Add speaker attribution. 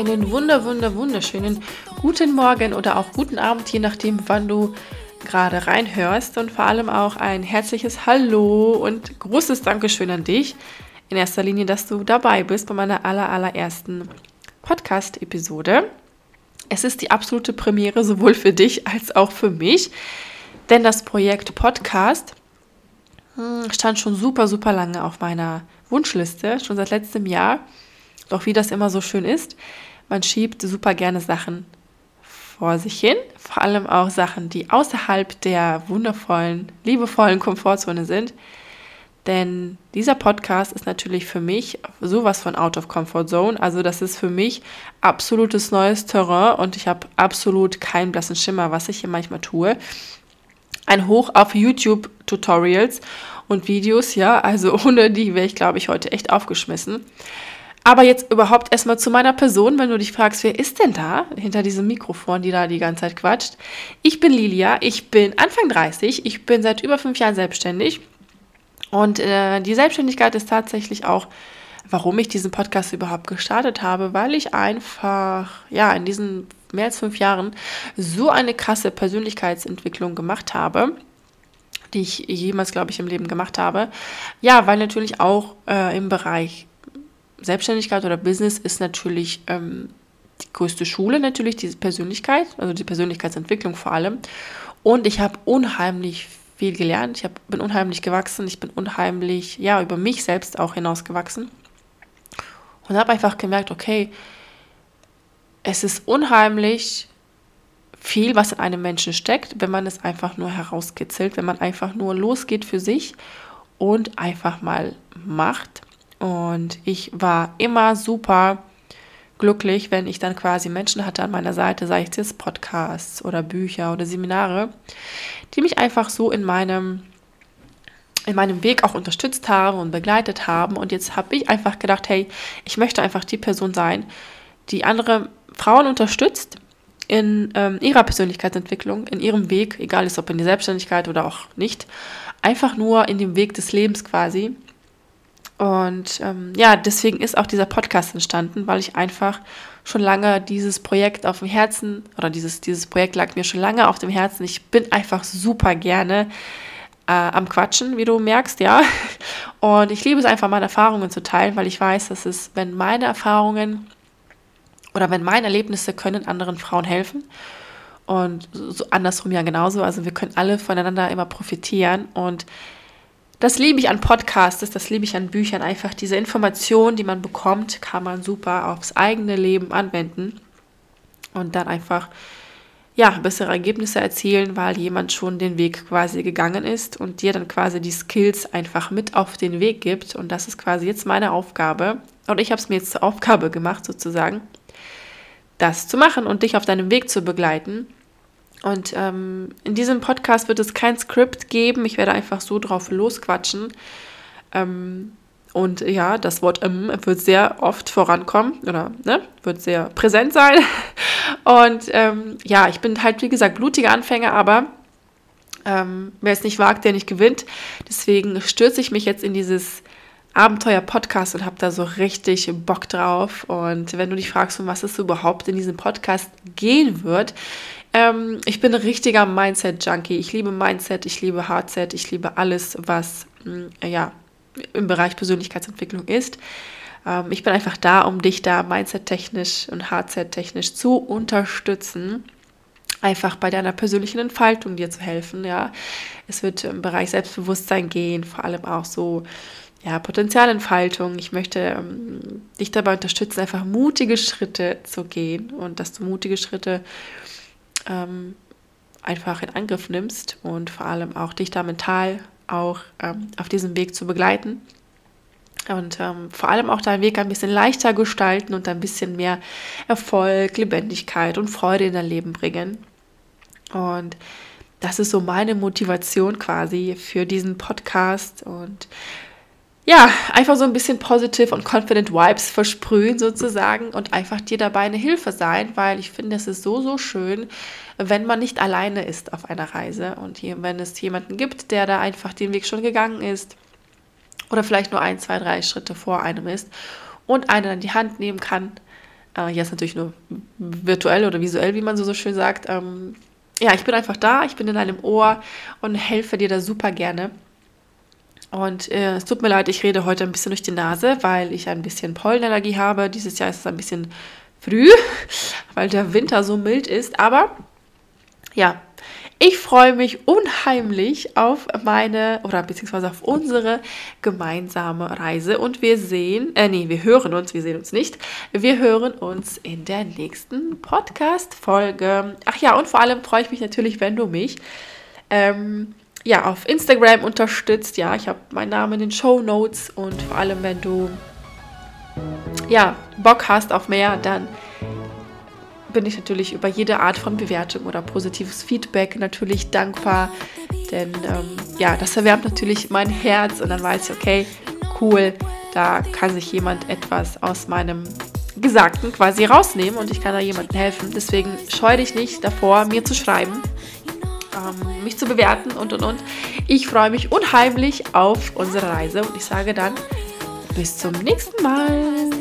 Speaker 1: einen wunder, wunder, wunderschönen guten Morgen oder auch guten Abend, je nachdem, wann du gerade reinhörst. Und vor allem auch ein herzliches Hallo und großes Dankeschön an dich. In erster Linie, dass du dabei bist bei meiner aller, allerersten Podcast-Episode. Es ist die absolute Premiere sowohl für dich als auch für mich, denn das Projekt Podcast hm, stand schon super, super lange auf meiner Wunschliste, schon seit letztem Jahr. Doch wie das immer so schön ist, man schiebt super gerne Sachen vor sich hin, vor allem auch Sachen, die außerhalb der wundervollen, liebevollen Komfortzone sind. Denn dieser Podcast ist natürlich für mich sowas von out of comfort zone. Also das ist für mich absolutes neues Terrain und ich habe absolut keinen blassen Schimmer, was ich hier manchmal tue. Ein Hoch auf YouTube-Tutorials und Videos, ja, also ohne die wäre ich, glaube ich, heute echt aufgeschmissen. Aber jetzt überhaupt erstmal zu meiner Person, wenn du dich fragst, wer ist denn da hinter diesem Mikrofon, die da die ganze Zeit quatscht? Ich bin Lilia, ich bin Anfang 30, ich bin seit über fünf Jahren selbstständig. Und äh, die Selbstständigkeit ist tatsächlich auch, warum ich diesen Podcast überhaupt gestartet habe, weil ich einfach, ja, in diesen mehr als fünf Jahren so eine krasse Persönlichkeitsentwicklung gemacht habe die ich jemals, glaube ich, im Leben gemacht habe. Ja, weil natürlich auch äh, im Bereich Selbstständigkeit oder Business ist natürlich ähm, die größte Schule, natürlich diese Persönlichkeit, also die Persönlichkeitsentwicklung vor allem. Und ich habe unheimlich viel gelernt. Ich hab, bin unheimlich gewachsen. Ich bin unheimlich, ja, über mich selbst auch hinausgewachsen. Und habe einfach gemerkt, okay, es ist unheimlich viel, was in einem Menschen steckt, wenn man es einfach nur herauskitzelt, wenn man einfach nur losgeht für sich und einfach mal macht. Und ich war immer super glücklich, wenn ich dann quasi Menschen hatte an meiner Seite, sei es jetzt Podcasts oder Bücher oder Seminare, die mich einfach so in meinem in meinem Weg auch unterstützt haben und begleitet haben. Und jetzt habe ich einfach gedacht, hey, ich möchte einfach die Person sein, die andere Frauen unterstützt in ähm, ihrer Persönlichkeitsentwicklung, in ihrem Weg, egal ist ob in die Selbstständigkeit oder auch nicht, einfach nur in dem Weg des Lebens quasi. Und ähm, ja, deswegen ist auch dieser Podcast entstanden, weil ich einfach schon lange dieses Projekt auf dem Herzen oder dieses, dieses Projekt lag mir schon lange auf dem Herzen. Ich bin einfach super gerne äh, am Quatschen, wie du merkst, ja. Und ich liebe es einfach, meine Erfahrungen zu teilen, weil ich weiß, dass es, wenn meine Erfahrungen oder wenn meine Erlebnisse können anderen Frauen helfen und so andersrum ja genauso. Also wir können alle voneinander immer profitieren und das liebe ich an Podcasts, das liebe ich an Büchern. Einfach diese Informationen, die man bekommt, kann man super aufs eigene Leben anwenden und dann einfach ja, bessere Ergebnisse erzielen, weil jemand schon den Weg quasi gegangen ist und dir dann quasi die Skills einfach mit auf den Weg gibt. Und das ist quasi jetzt meine Aufgabe. Und ich habe es mir jetzt zur Aufgabe gemacht, sozusagen, das zu machen und dich auf deinem Weg zu begleiten. Und ähm, in diesem Podcast wird es kein Skript geben. Ich werde einfach so drauf losquatschen. Ähm, und ja, das Wort ähm, wird sehr oft vorankommen oder ne, wird sehr präsent sein. Und ähm, ja, ich bin halt, wie gesagt, blutiger Anfänger, aber ähm, wer es nicht wagt, der nicht gewinnt. Deswegen stürze ich mich jetzt in dieses Abenteuer-Podcast und habe da so richtig Bock drauf. Und wenn du dich fragst, um was es überhaupt in diesem Podcast gehen wird, ähm, ich bin ein richtiger Mindset-Junkie. Ich liebe Mindset, ich liebe Hardset, ich liebe alles, was mh, mm, ja, im Bereich Persönlichkeitsentwicklung ist. Ähm, ich bin einfach da, um dich da Mindset-technisch und Hardset-technisch zu unterstützen einfach bei deiner persönlichen Entfaltung dir zu helfen, ja. Es wird im Bereich Selbstbewusstsein gehen, vor allem auch so, ja, Potenzialentfaltung. Ich möchte ähm, dich dabei unterstützen, einfach mutige Schritte zu gehen und dass du mutige Schritte ähm, einfach in Angriff nimmst und vor allem auch dich da mental auch ähm, auf diesem Weg zu begleiten. und ähm, vor allem auch deinen Weg ein bisschen leichter gestalten und ein bisschen mehr Erfolg, Lebendigkeit und Freude in dein Leben bringen. Und das ist so meine Motivation quasi für diesen Podcast und ja, einfach so ein bisschen positive und confident Vibes versprühen sozusagen und einfach dir dabei eine Hilfe sein, weil ich finde, es ist so, so schön, wenn man nicht alleine ist auf einer Reise und hier, wenn es jemanden gibt, der da einfach den Weg schon gegangen ist oder vielleicht nur ein, zwei, drei Schritte vor einem ist und einen an die Hand nehmen kann. Äh, jetzt natürlich nur virtuell oder visuell, wie man so, so schön sagt. Ähm, ja, ich bin einfach da, ich bin in deinem Ohr und helfe dir da super gerne. Und äh, es tut mir leid, ich rede heute ein bisschen durch die Nase, weil ich ein bisschen Pollenallergie habe. Dieses Jahr ist es ein bisschen früh, weil der Winter so mild ist. Aber ja, ich freue mich unheimlich auf meine oder beziehungsweise auf unsere gemeinsame Reise und wir sehen, äh nee, wir hören uns, wir sehen uns nicht. Wir hören uns in der nächsten Podcast-Folge. Ach ja, und vor allem freue ich mich natürlich, wenn du mich ähm, ja, auf Instagram unterstützt. Ja, ich habe meinen Namen in den Show Notes und vor allem, wenn du ja, Bock hast auf mehr, dann bin ich natürlich über jede Art von Bewertung oder positives Feedback natürlich dankbar. Denn ähm, ja, das erwärmt natürlich mein Herz und dann weiß ich, okay, cool, da kann sich jemand etwas aus meinem Gesagten quasi rausnehmen und ich kann da jemandem helfen. Deswegen scheue dich nicht davor, mir zu schreiben, zu bewerten und und und. Ich freue mich unheimlich auf unsere Reise und ich sage dann bis zum nächsten Mal.